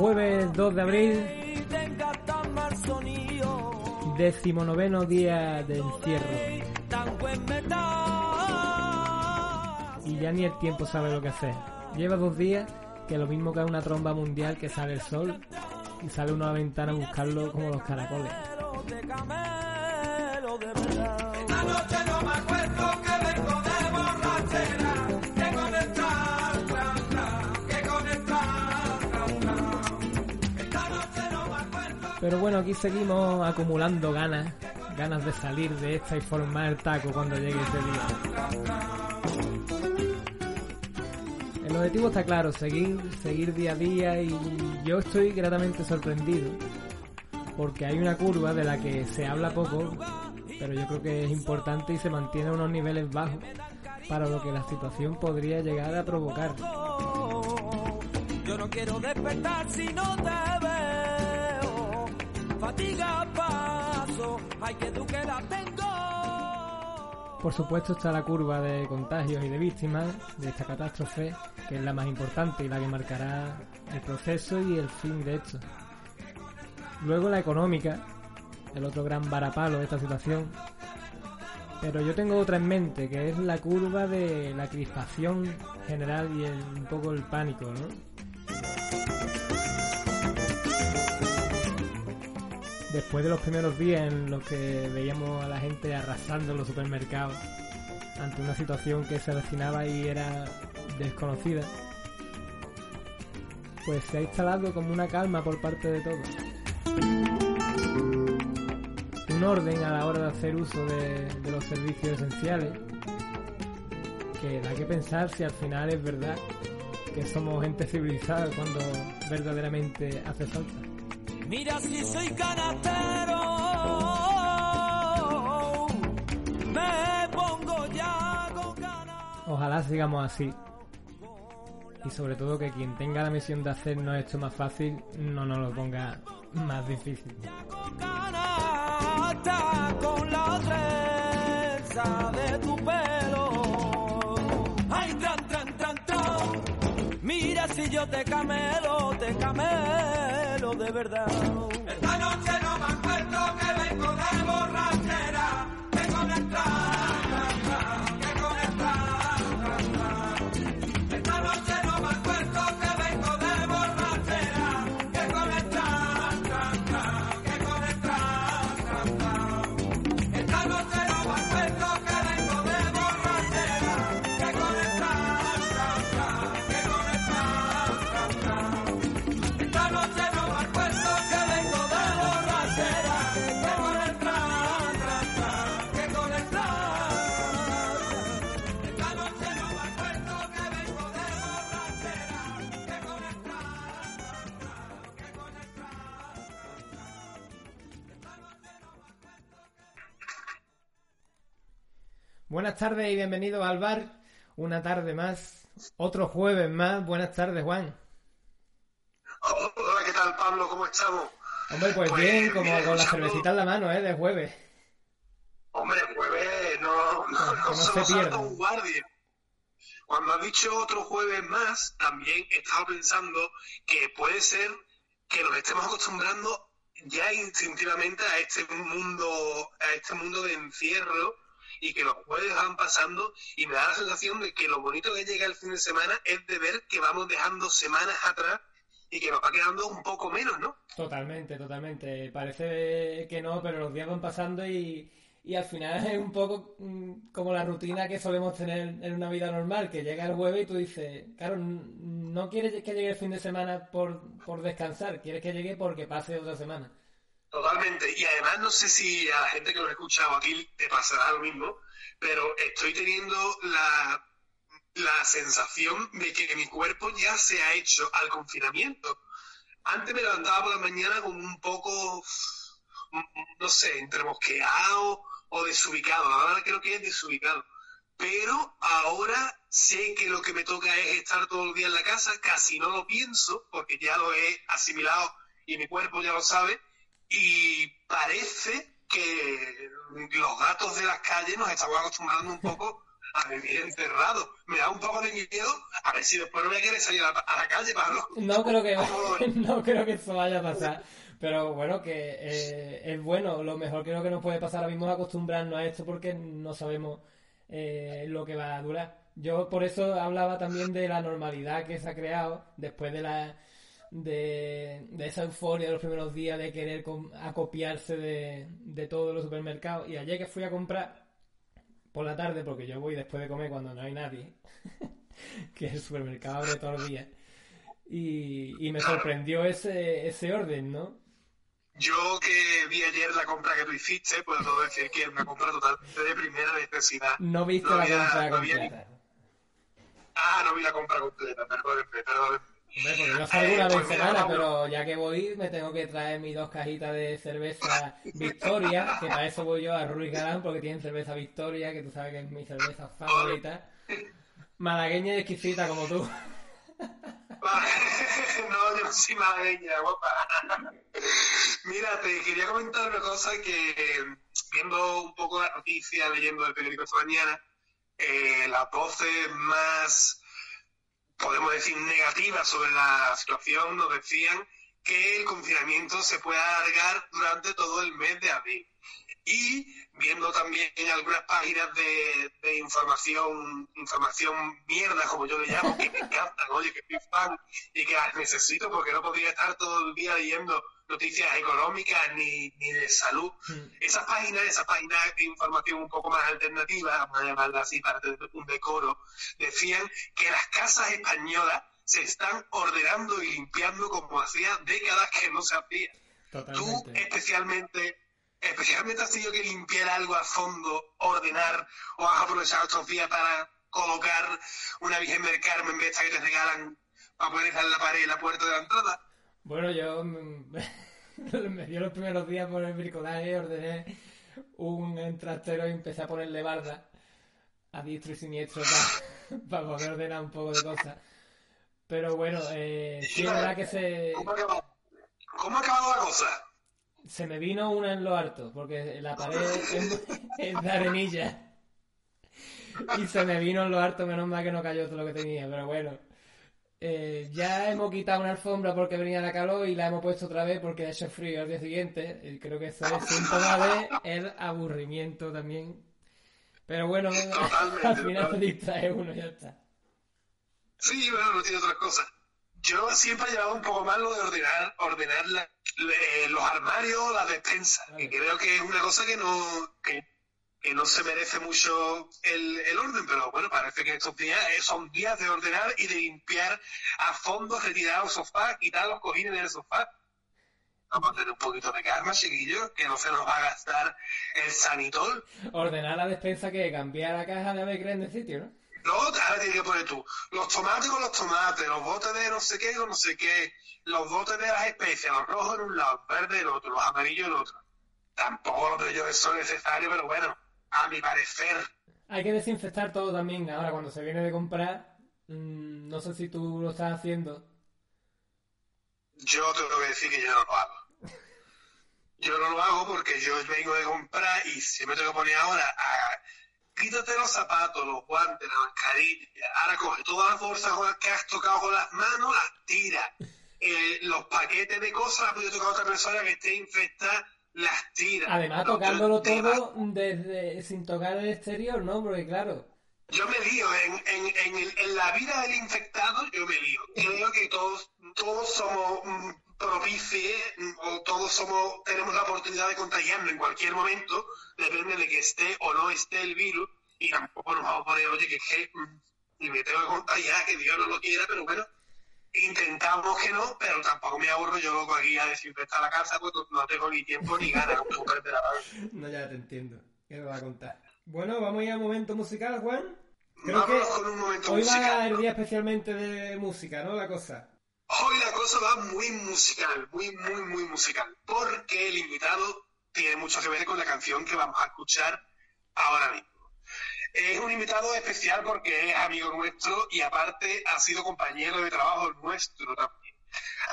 Jueves 2 de abril, decimonoveno día de encierro. Y ya ni el tiempo sabe lo que hacer. Lleva dos días que lo mismo que una tromba mundial que sale el sol y sale uno a la ventana a buscarlo como los caracoles. Pero bueno, aquí seguimos acumulando ganas, ganas de salir de esta y formar el taco cuando llegue ese día. El objetivo está claro, seguir, seguir día a día y yo estoy gratamente sorprendido porque hay una curva de la que se habla poco, pero yo creo que es importante y se mantiene a unos niveles bajos para lo que la situación podría llegar a provocar. Fatiga paso, hay que tú la tengo. Por supuesto está la curva de contagios y de víctimas de esta catástrofe, que es la más importante y la que marcará el proceso y el fin de esto. Luego la económica, el otro gran varapalo de esta situación. Pero yo tengo otra en mente, que es la curva de la crispación general y el- un poco el pánico, ¿no? Después de los primeros días en los que veíamos a la gente arrasando en los supermercados ante una situación que se avecinaba y era desconocida, pues se ha instalado como una calma por parte de todos. Un orden a la hora de hacer uso de, de los servicios esenciales que da que pensar si al final es verdad que somos gente civilizada cuando verdaderamente hace falta. Mira si soy canastero. Me pongo ya con ganas. Ojalá sigamos así. Y sobre todo que quien tenga la misión de hacernos esto más fácil no nos lo ponga más difícil. Con ganas con la trenza de tu pelo. Ay, tran, tran, tran, tran. Mira si yo te camelo, te camelo de verdad. Tardes y bienvenidos al bar. Una tarde más, otro jueves más. Buenas tardes, Juan. Hola, ¿qué tal, Pablo? ¿Cómo estamos? Hombre, pues Pues bien, como bien, con la cervecita en la mano, ¿eh? De jueves. Hombre, jueves, no, no, Que no, no se se pierdan. un guardia. Cuando has dicho otro jueves más, también estaba pensando que puede ser que nos estemos acostumbrando ya instintivamente a este mundo, a este mundo de encierro y que los jueves van pasando y me da la sensación de que lo bonito que llega el fin de semana es de ver que vamos dejando semanas atrás y que nos va quedando un poco menos, ¿no? Totalmente, totalmente. Parece que no, pero los días van pasando y, y al final es un poco mm, como la rutina que solemos tener en una vida normal, que llega el jueves y tú dices, claro, no quieres que llegue el fin de semana por, por descansar, quieres que llegue porque pase otra semana. Totalmente. Y además no sé si a la gente que lo ha escuchado aquí te pasará lo mismo, pero estoy teniendo la, la sensación de que mi cuerpo ya se ha hecho al confinamiento. Antes me levantaba por la mañana como un poco, no sé, entre o desubicado. Ahora creo que es desubicado. Pero ahora sé que lo que me toca es estar todo el día en la casa, casi no lo pienso, porque ya lo he asimilado y mi cuerpo ya lo sabe y parece que los gatos de las calles nos estamos acostumbrando un poco a vivir encerrados. Me da un poco de miedo a ver si después no voy a querer salir a la, calle, Pablo. No creo que, no creo que eso vaya a pasar. Pero bueno, que eh, es bueno. Lo mejor creo que nos puede pasar ahora mismo es acostumbrarnos a esto porque no sabemos eh, lo que va a durar. Yo por eso hablaba también de la normalidad que se ha creado después de la de, esa euforia de los primeros días de querer acopiarse de, de todos los supermercados. Y ayer que fui a comprar por la tarde, porque yo voy después de comer cuando no hay nadie, que el supermercado abre todos los días, y, y me sorprendió ese, ese orden, ¿no? Yo que vi ayer la compra que tú hiciste, puedo decir que es una compra totalmente de primera necesidad. No viste la compra completa. Ah, no vi la compra completa, perdónenme. Hombre, porque yo salgo una vez semana, pero ya que voy me tengo que traer mis dos cajitas de cerveza Victoria, que para eso voy yo a Ruiz Galán, porque tienen cerveza Victoria, que tú sabes que es mi cerveza favorita. Malagueña y exquisita como tú. No, yo soy malagueña, guapa. Mira, te quería comentar una cosa que, viendo un poco la noticia, leyendo el periódico esta mañana, eh, las más podemos decir, negativas sobre la situación, nos decían que el confinamiento se puede alargar durante todo el mes de abril. Y viendo también algunas páginas de, de, información, información mierda, como yo le llamo, que me encantan, oye, que soy fan y que las necesito porque no podría estar todo el día leyendo noticias económicas ni, ni de salud. Mm. Esas páginas, esas páginas de información un poco más alternativa, vamos a llamarla así para tener un decoro, decían que las casas españolas se están ordenando y limpiando como hacía décadas que no se hacía. Tú especialmente especialmente has tenido que limpiar algo a fondo, ordenar, o has aprovechado estos días para colocar una Virgen del Carmen de esta que te regalan para poner en la pared la puerta de la entrada. Bueno, yo me dio los primeros días por el bricolaje, ordené un trastero y empecé a ponerle barda a diestro y siniestro para, poder ordenar un poco de cosas. Pero bueno, eh, sí es verdad que se... ¿Cómo ha acabado, la cosa? Se me vino una en lo harto, porque la pared es, de arenilla. Y se me vino en lo harto, menos mal que no cayó todo lo que tenía, pero bueno. Eh, ya hemos quitado una alfombra porque venía la calor y la hemos puesto otra vez porque ha hecho frío al día siguiente. Y creo que eso es síntoma de el aburrimiento también. Pero bueno, al final se distrae uno y ya está. Sí, bueno, no tiene otra cosa. Yo siempre he llevado un poco más lo de ordenar, ordenar los armarios, las despensas. Y creo que es una cosa que no, que que no se merece mucho el, orden, pero bueno, parece que estos días son días de ordenar y de limpiar a fondo, retirar los sofás, quitar los cojines del sofá. Vamos a tener un poquito de calma, chiquillos, que no se nos va a gastar el sanitol. Ordenar la despensa que cambiar la caja de ver de sitio, ¿no? No, ahora tienes que poner tú. Los tomates con los tomates, los botes de no sé qué con no sé qué, los botes de las especias, los rojos en un lado, los verdes en el otro, los amarillos en el otro. Tampoco lo yo eso necesario, pero bueno a mi parecer. Hay que desinfectar todo también ahora cuando se viene de comprar. Mm, no sé si tú lo estás haciendo. Yo tengo que decir que yo no lo hago. Yo no lo hago porque yo vengo de comprar y si me tengo que poner ahora a quítate los zapatos, los guantes, la mascarilla, ahora coge todas las bolsas que has tocado con las manos, las tira. Eh, los paquetes de cosas las puede tocar a otra persona que esté infectada las tiras. Además, No, tocándolo todo desde, sin tocar el exterior, ¿no? Porque claro, Yo me lío, en, en, en, el- en la vida del infectado yo me lío. Creo que todos, todos somos mm, propicios mm, o todos somos, tenemos la oportunidad de contagiarnos en cualquier momento, depende de que esté o no esté el virus, y tampoco nos vamos a poner, oye, que es que mm, y me tengo que contagiar, que Dios no lo quiera, pero bueno, intentamos que no, pero tampoco me aburro yo loco aquí a desinfectar la casa, pues no tengo ni tiempo ni ganas de no ya te entiendo. ¿Qué me va a contar? Bueno, vamos a ir al momento musical, Juan. Creo Vámonos que con un momento hoy musical. va el día especialmente de música, ¿no? La cosa. Hoy la cosa va muy musical, muy, muy, muy musical, porque el invitado tiene mucho que ver con la canción que vamos a escuchar ahora mismo. Es un invitado especial porque es amigo nuestro y aparte ha sido compañero de trabajo nuestro también.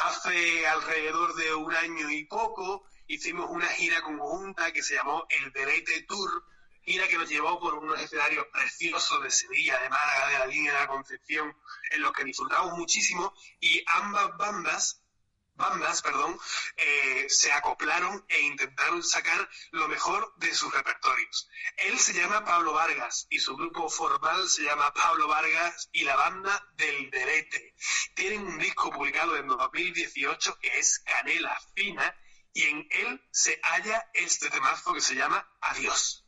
Hace alrededor de un año y poco hicimos una gira conjunta que se llamó El Delete Tour, gira que nos llevó por unos escenarios preciosos de Sevilla, de Málaga, de la línea de la Concepción, en los que disfrutamos muchísimo y ambas bandas bandas, perdón, eh, se acoplaron e intentaron sacar lo mejor de sus repertorios. Él se llama Pablo Vargas y su grupo formal se llama Pablo Vargas y la banda del Derete. Tienen un disco publicado en 2018 que es Canela Fina y en él se halla este temazo que se llama Adiós.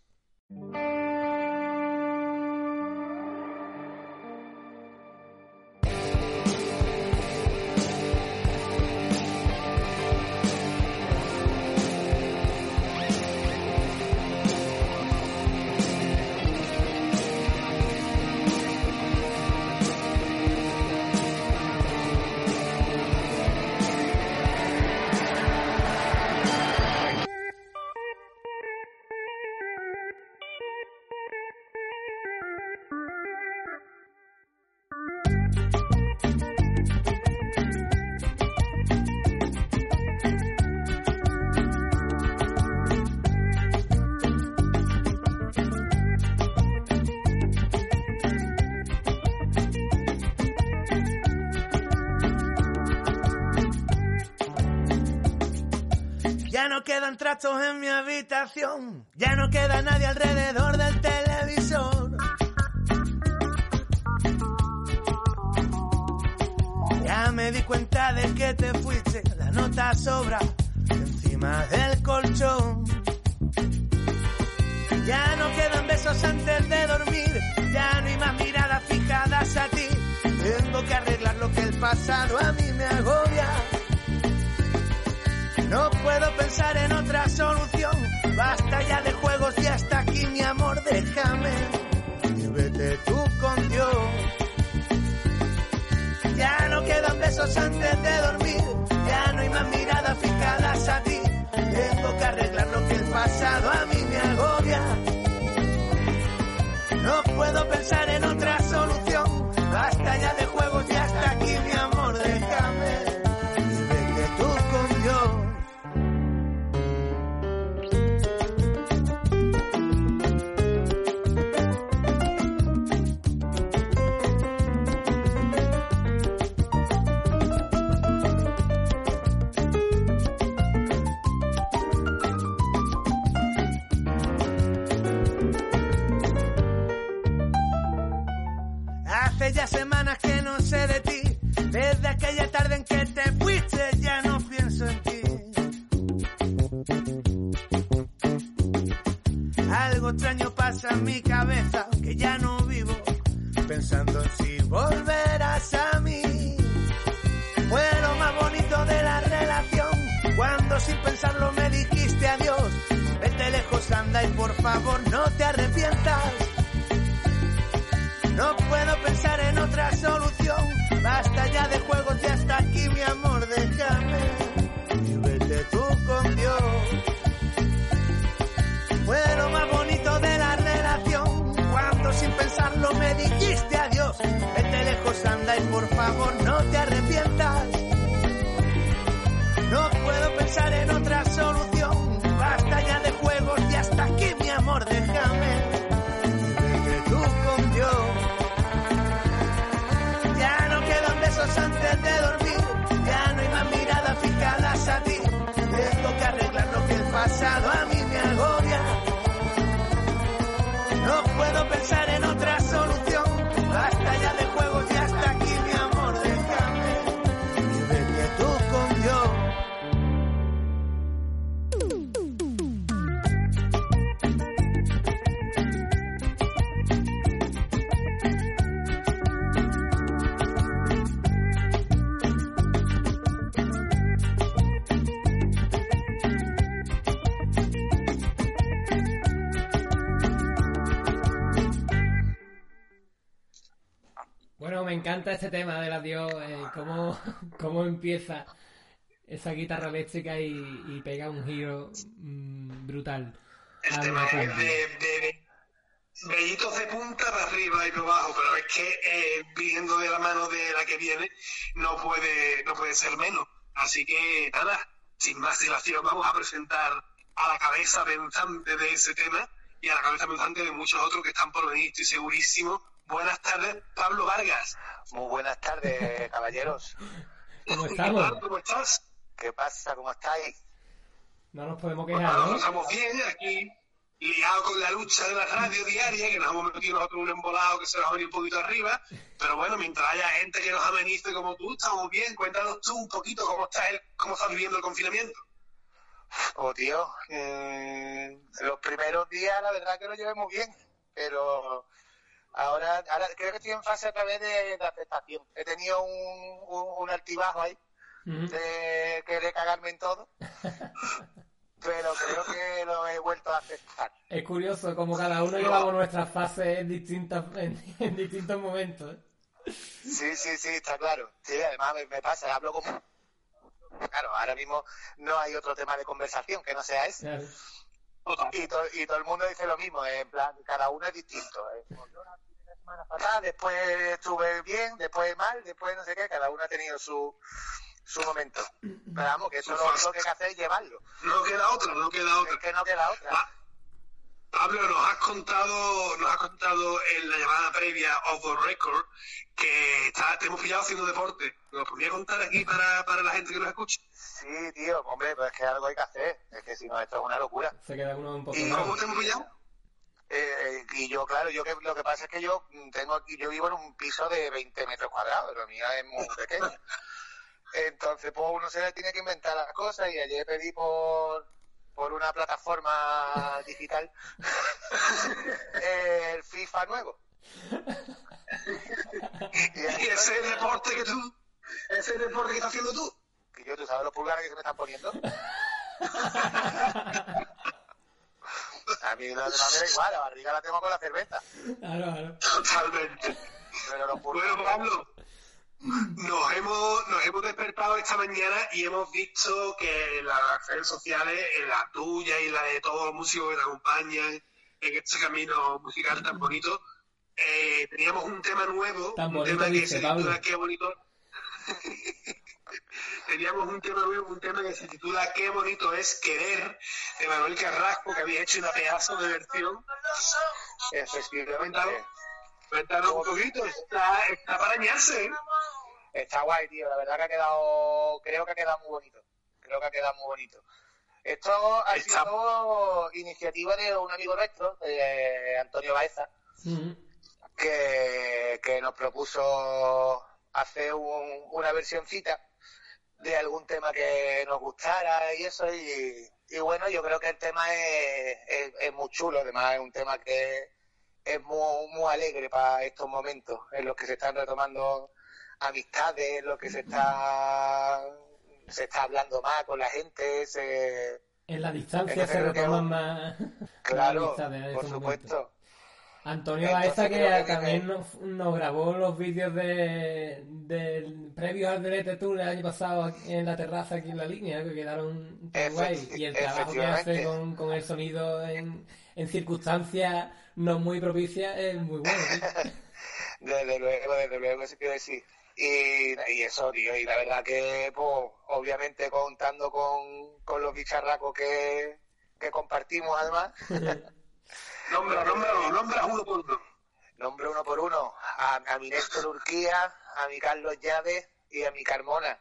Quedan trastos en mi habitación, ya no queda nadie alrededor del televisor. Ya me di cuenta de que te fuiste, la nota sobra encima del colchón. Ya no quedan besos antes de dormir, ya no hay más miradas fijadas a ti. Tengo que arreglar lo que el pasado a mí me agobia. No puedo pensar en otra solución. Basta ya de juegos y hasta aquí, mi amor, déjame. Y tú con Dios. Ya no quedan besos antes de dormir. Ya no hay más miradas fijadas a ti. Tengo que arreglar lo que el pasado a mí me agobia. No puedo pensar en otra solución. Basta ya de juegos y hasta aquí, mi amor, déjame. Y vete tú con Dios. Fue lo más bonito de la relación. Cuando sin pensarlo me dijiste adiós. Vete lejos, anda y por favor no te arrepientas. No puedo pensar en otra solución. Encanta este tema del adiós, eh, cómo, cómo empieza esa guitarra eléctrica y, y pega un giro mm, brutal. El a tema es de, de vellitos de punta para arriba y para abajo, pero es que eh, viniendo de la mano de la que viene no puede, no puede ser menos. Así que nada, sin más dilación vamos a presentar a la cabeza pensante de ese tema y a la cabeza pensante de muchos otros que están por venir, estoy segurísimo. Buenas tardes, Pablo Vargas. Muy buenas tardes, caballeros. ¿Cómo ¿Qué estamos? ¿Cómo estás? ¿Qué pasa? ¿Cómo estáis? No nos podemos quejar, nada, ¿no? estamos bien aquí, liados con la lucha de la radio diaria, que nos hemos metido nosotros un embolado que se nos ha venido un poquito arriba, pero bueno, mientras haya gente que nos amenice como tú, estamos bien. Cuéntanos tú un poquito cómo estás, el- cómo estás viviendo el confinamiento. Oh, tío, mm, los primeros días la verdad que lo llevé muy bien, pero ahora, ahora creo que estoy en fase otra vez de, de aceptación. He tenido un, un, un altibajo ahí de querer cagarme en todo, pero creo que lo he vuelto a aceptar. Es curioso como cada uno llevamos nuestras fases en, distintas, en, en distintos momentos. ¿eh? Sí, sí, sí, está claro. Sí, además me, me pasa, hablo como... Claro, ahora mismo no hay otro tema de conversación que no sea ese. Claro. Y, to- y todo el mundo dice lo mismo, en plan, cada uno es distinto. eh. Yo la primera semana fatal, después estuve bien, después mal, después no sé qué, cada uno ha tenido su, su momento. Pero vamos, que eso lo único que hay que hacer es llevarlo. No queda otra, no queda otra. Es que no queda otra. Ah, Pablo, nos has contado, nos has contado en la llamada previa of the record que está, te hemos pillado haciendo deporte. ¿Nos podría contar aquí para, para la gente que nos escucha? Sí, tío, hombre, pues es que algo hay que hacer. Es que si no, esto es una locura. Se queda uno un poco Y ¿Y mal. cómo te hemos pillado? Eh, y yo, claro, yo que lo que pasa es que yo tengo aquí, yo vivo en un piso de 20 metros cuadrados, lo mío es muy pequeño. Entonces, pues uno se le tiene que inventar las cosas y ayer pedí por, por una plataforma digital el FIFA nuevo. y ahí ¿Y ese deporte que tú, ese deporte que estás haciendo tú? Y yo, ¿tú sabes los pulgares que se me están poniendo? A mí da igual, la barriga la tengo con la cerveza. Claro, claro. Totalmente. Pero los Bueno, pulgares... Pablo, nos hemos, nos hemos despertado esta mañana y hemos visto que las redes sociales, en la tuya y la de todos los músicos que te acompañan en este camino musical tan bonito, eh, teníamos un tema nuevo, Tan un tema que dice, se titula Pablo. Qué bonito. teníamos un tema nuevo, un tema que se titula Qué bonito es querer, de Manuel Carrasco, que había hecho una pedazo de versión. Efectivamente. Cuéntanos un poquito, está, está para añarse, ¿eh? Está guay, tío. La verdad que ha quedado, creo que ha quedado muy bonito. Creo que ha quedado muy bonito. Esto ha Está- sido iniciativa de un amigo nuestro, eh, Antonio Baeza, que, que nos propuso hacer un- una versioncita de algún tema que nos gustara y eso. Y, y bueno, yo creo que el tema es, es- es muy chulo. Además, es un tema que es muy, muy alegre para estos momentos en los que se están retomando amistades, los que se está se está hablando más con la gente, se, En la distancia se que retoman más. claro, amistades en por supuesto. Antonio Baeza que que también viene- nos, nos grabó los vídeos de, del previos al Delete Tour el año pasado aquí en la terraza aquí en la línea que quedaron tan Efecti- guay y el trabajo que hace con, con el sonido en, en circunstancias no muy propicias es muy bueno. Desde luego, desde luego, eso quiero decir. Y, y eso, tío, y la verdad que, pues, obviamente contando con, con los bicharracos que, que compartimos además, Nombra, nombra, nombra uno por uno. nombro uno por uno, a, a mi Néstor Urquía, a mi Carlos Llaves y a mi Carmona.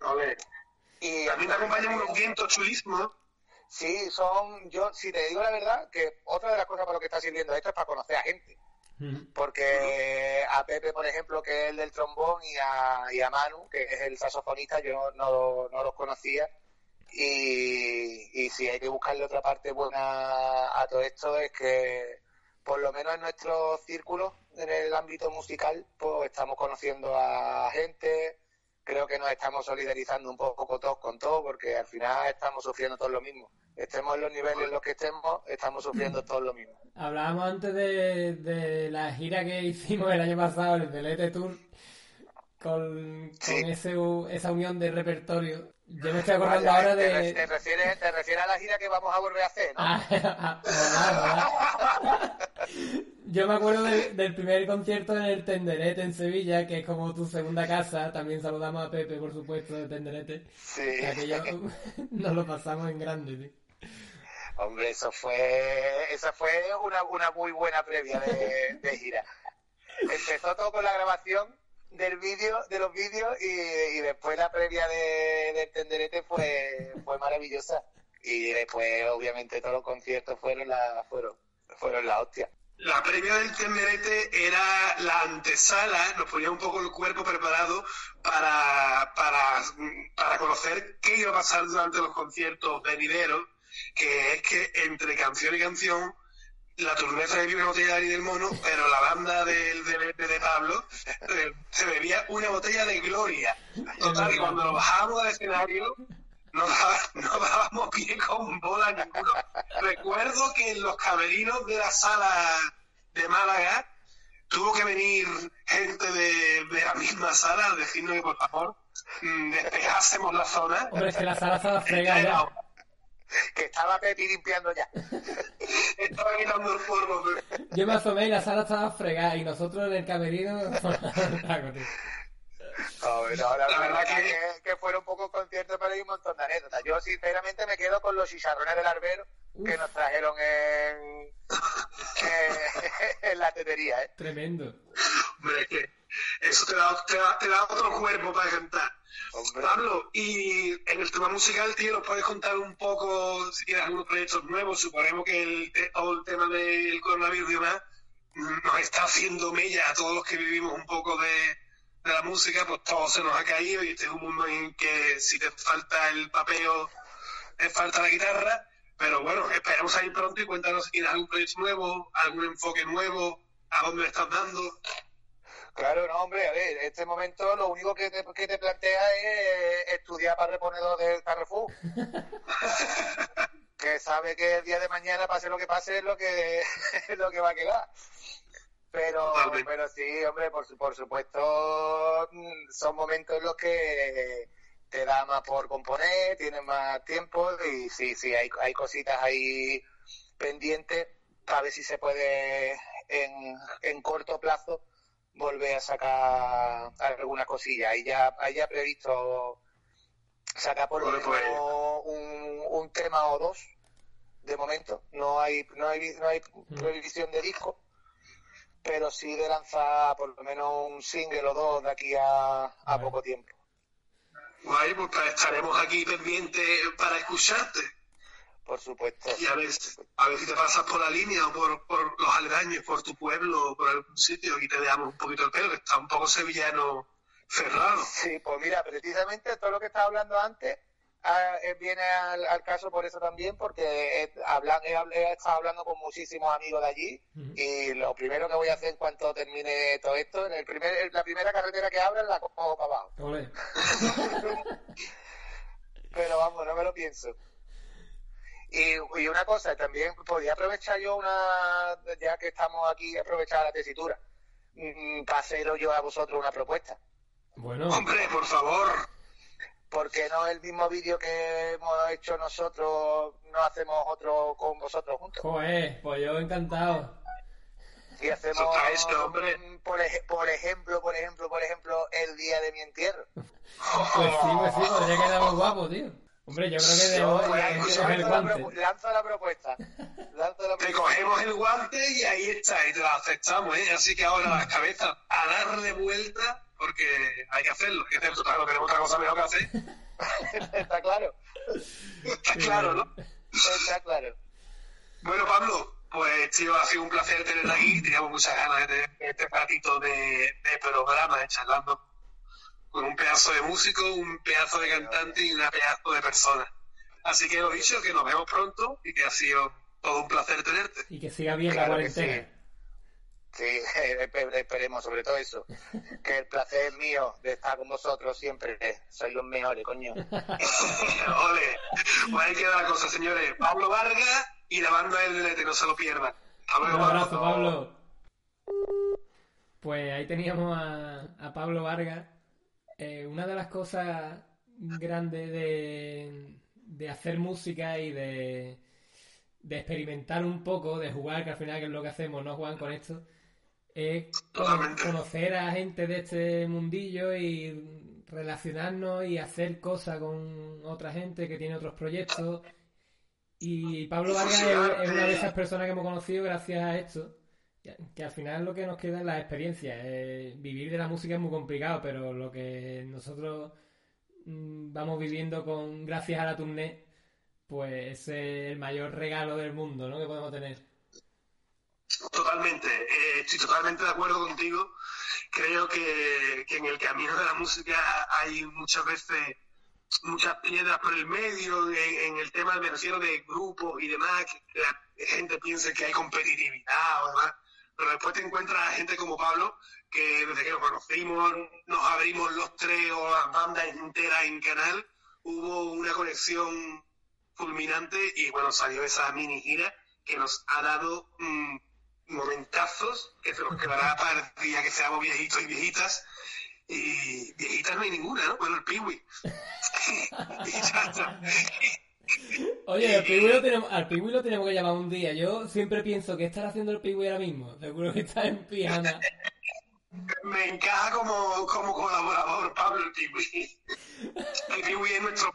A ver, Y también te acompañan unos vientos chulísimos. Sí, son, yo, si te digo la verdad, que otra de las cosas para lo que está sirviendo esto es para conocer a gente. Porque a Pepe, por ejemplo, que es el del trombón, y a, y a Manu, que es el saxofonista, yo no, no los conocía. Y, y si hay que buscarle otra parte buena a todo esto, es que por lo menos en nuestro círculo, en el ámbito musical, pues estamos conociendo a gente, creo que nos estamos solidarizando un poco todos con todo, porque al final estamos sufriendo todos lo mismo. Estemos en los niveles en los que estemos, estamos sufriendo todos lo mismo. Hablábamos antes de, de la gira que hicimos el año pasado, el Delete Tour, con, con Sí. ese, esa unión de repertorio. Yo me estoy acordando Vaya, ahora ¿te, re- de... te refieres, te refieres a la gira que vamos a volver a hacer, ¿no? Ah, ah, hola. Yo me acuerdo de- del primer concierto en el Tenderete en Sevilla, que es como tu segunda casa. También saludamos a Pepe, por supuesto, de Tenderete. Sí. Que aquello nos lo pasamos en grande, tío. Hombre, eso fue, esa fue una, una muy buena previa de, de gira. Empezó todo con la grabación del vídeo, de los vídeos y, y después la previa de, del tenderete fue, fue maravillosa. Y después, obviamente, todos los conciertos fueron la, fueron, fueron la hostia. La previa del Tenderete era la antesala, nos ponía un poco el cuerpo preparado para, para, para conocer qué iba a pasar durante los conciertos venideros, que es que entre canción y canción la turnera se bebía una botella de Ari del Mono, pero la banda del DLP de Pablo eh, se bebía una botella de Gloria. Total, y cuando nos bajábamos del escenario, no, no dábamos pie con bola ninguno. Recuerdo que en los camerinos de la sala de Málaga tuvo que venir gente de, de la misma sala a decirnos que por favor mm, despejásemos la zona. Hombre, es que la sala estaba fregada. Que estaba Pepi limpiando ya. Estaba quitando el polvo. pero- Yo me asomé y la sala estaba fregada y nosotros en el camerino... No, no, la, La verdad verdad que, que- que fueron pocos conciertos, pero hay un montón de anécdotas. Yo, sinceramente, me quedo con los chicharrones del arbero que nos trajeron en, en, en la tetería, ¿eh? Tremendo. Hombre, es que eso te da, te, da, te da otro cuerpo para cantar. Hombre. Pablo, y en el tema musical, tío, ¿nos puedes contar un poco si tienes algunos proyectos nuevos? Suponemos que el, te- todo el tema del coronavirus y demás nos está haciendo mella a todos los que vivimos un poco de, de la música, pues todo se nos ha caído y este es un mundo en que si te falta el papeo, te falta la guitarra. Pero bueno, esperamos a ir pronto y cuéntanos si tienes algún proyecto nuevo, algún enfoque nuevo, a dónde estás dando. Claro, no, hombre, a ver, en este momento lo único que te, que te plantea es estudiar para reponedor del Carrefour. que sabe que el día de mañana, pase lo que pase, es lo que, es lo que va a quedar. Pero, Totalmente. pero sí, hombre, por, su- por supuesto, mm, son momentos en los que te da más por componer, tienes más tiempo y sí, sí, hay, hay cositas ahí pendientes a ver si se puede en, en corto plazo volver a sacar alguna cosilla. Ahí ya, ahí ya previsto sacar por lo Bueno, pues- menos un, un tema o dos de momento. No hay, no hay, no hay previsión de disco, pero sí de lanzar por lo menos un single o dos de aquí a, a Vale. poco tiempo. Guay, pues estaremos aquí pendientes para escucharte. Por supuesto. Y a ver, a ver si te pasas por la línea o por, por los aledaños, por tu pueblo o por algún sitio y te dejamos un poquito el pelo, que está un poco sevillano cerrado. Sí, pues mira, precisamente todo lo que estaba hablando antes ah, eh, viene al, al caso por eso también, porque he, hablan- he, estado hablando con muchísimos amigos de allí y lo primero que voy a hacer en cuanto termine todo esto, en el primer, en la primera carretera que abran la cojo para abajo. Pero vamos, no me lo pienso. Y, y una cosa, también podía aprovechar yo una, ya que estamos aquí, aprovechar la tesitura, mm, para haceros yo a vosotros una propuesta. Bueno, Hombre, por favor. ¿Por qué no el mismo vídeo que hemos hecho nosotros, no hacemos otro con vosotros juntos? joder, pues yo encantado. Y hacemos, hombre. por, ej- por ejemplo, por ejemplo, por ejemplo, el día de mi entierro. Pues sí, pues sí, podría quedar muy guapo, tío. Hombre, yo creo que Yo, debemos pues, de lanzo, coger el la guante. propu- lanzo la propuesta. Lanzo la Te propuesta. cogemos el guante y ahí está, y te la aceptamos, ¿eh? Así que ahora las cabezas a darle vuelta, porque hay que hacerlo. Hay que hacerlo, tenemos otra cosa mejor que hacer. Está claro. Está claro, ¿no? Está claro. Bueno, Pablo, pues tío, ha sido un placer tenerte aquí. Teníamos muchas ganas de tener este ratito de, de programa, de charlando con un pedazo de músico, un pedazo de cantante y una pedazo de persona. Así que lo dicho, que nos vemos pronto y que ha sido todo un placer tenerte. Y que siga bien Claro la cuarentena. Sí, espe- esperemos sobre todo eso. Que el placer es mío de estar con vosotros siempre. Sois los mejores, coño. Ole, pues ahí queda la cosa, señores. Pablo Vargas y la banda Delete, no se lo pierdan. Hasta luego, Un abrazo, Pablo. Pues ahí teníamos a, a Pablo Vargas. Eh, una de las cosas grandes de, de hacer música y de, de experimentar un poco, de jugar, que al final que es lo que hacemos, no jugar con esto, es Totalmente. conocer a gente de este mundillo y relacionarnos y hacer cosas con otra gente que tiene otros proyectos. Y Pablo Vargas es, es una de esas personas que hemos conocido gracias a esto. Que al final lo que nos queda es la experiencia. Eh, vivir de la música es muy complicado, pero lo que nosotros mm, vamos viviendo con gracias a la tournée, pues es el mayor regalo del mundo, ¿no? Que podemos tener. Totalmente, eh, estoy totalmente de acuerdo contigo. Creo que, en el camino de la música hay muchas veces muchas piedras por el medio, en, en el tema, me refiero de grupos y demás, que la gente piensa que hay competitividad o demás, pero después te encuentras a gente como Pablo, que desde que nos conocimos, nos abrimos los tres o las bandas enteras en canal, hubo una conexión fulminante y bueno, salió esa mini gira que nos ha dado mm, momentazos que se nos quedará para el día que seamos viejitos y viejitas. Y viejitas no hay ninguna, ¿no? Bueno, el Piwi. Oye, al Piwi lo tenemos, al lo tenemos que llamar un día. Yo siempre pienso que estará haciendo el Piwi ahora mismo. Seguro que está en pijama. Me encaja como, como colaborador Pablo el Piwi. El Piwi es nuestro,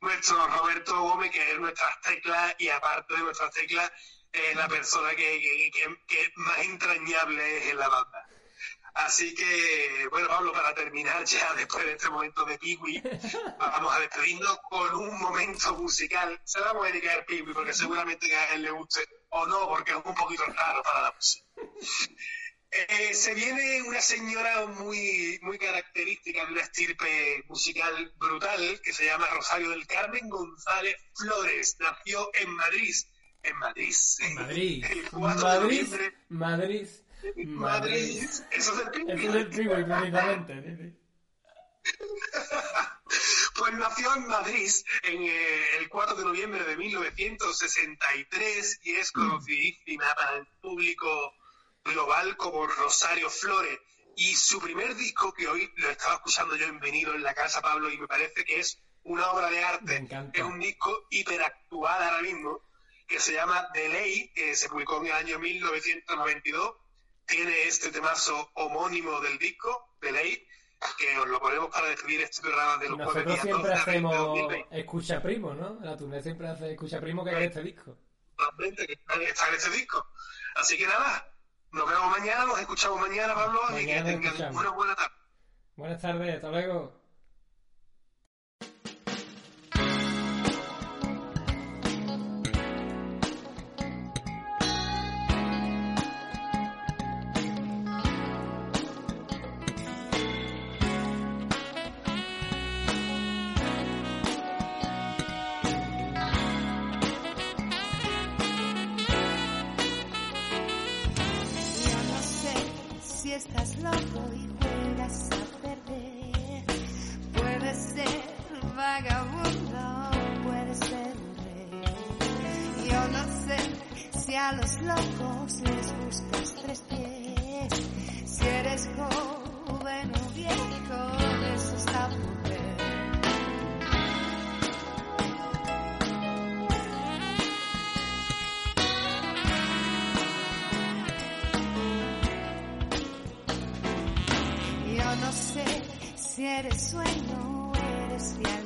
nuestro Roberto Gómez, que es nuestras teclas, y aparte de nuestras teclas, es la persona que, que, que- que más entrañable es en la banda. Así que, bueno, Pablo, para terminar ya después de este momento de Piwi, vamos a despedirnos con un momento musical. Se lo vamos a dedicar al Piwi porque seguramente a él le guste, o no, porque es un poquito raro para la música. Eh, se viene una señora muy, muy característica de una estirpe musical brutal que se llama Rosario del Carmen González Flores. Nació en Madrid. En Madrid. En Madrid. El 4 de Madrid. Madrid. Madrid. Madrid. Eso es el Piwi. Eso es el precisamente. Pues nació en Madrid en eh, el 4 de noviembre de 1963 y es conocidísima para el público global como Rosario Flores. Y su primer disco, que hoy lo estaba escuchando yo en Venido en la casa, Pablo, y me parece que es una obra de arte. Es un disco hiperactual ahora mismo, que se llama The Ley, que se publicó en el año 1992. Tiene este temazo homónimo del disco, The Ley, que os lo ponemos para despedir este programa de los nosotros jueves siempre 12 de abril de hacemos 2020. escucha primo, ¿no? La turné siempre hace escucha primo que es este disco. Totalmente, que está en este disco. Así que nada, nos vemos mañana, nos escuchamos mañana, Pablo, y que tengan una buena tarde. Buenas tardes, hasta luego. Si eres sueño eres realidad,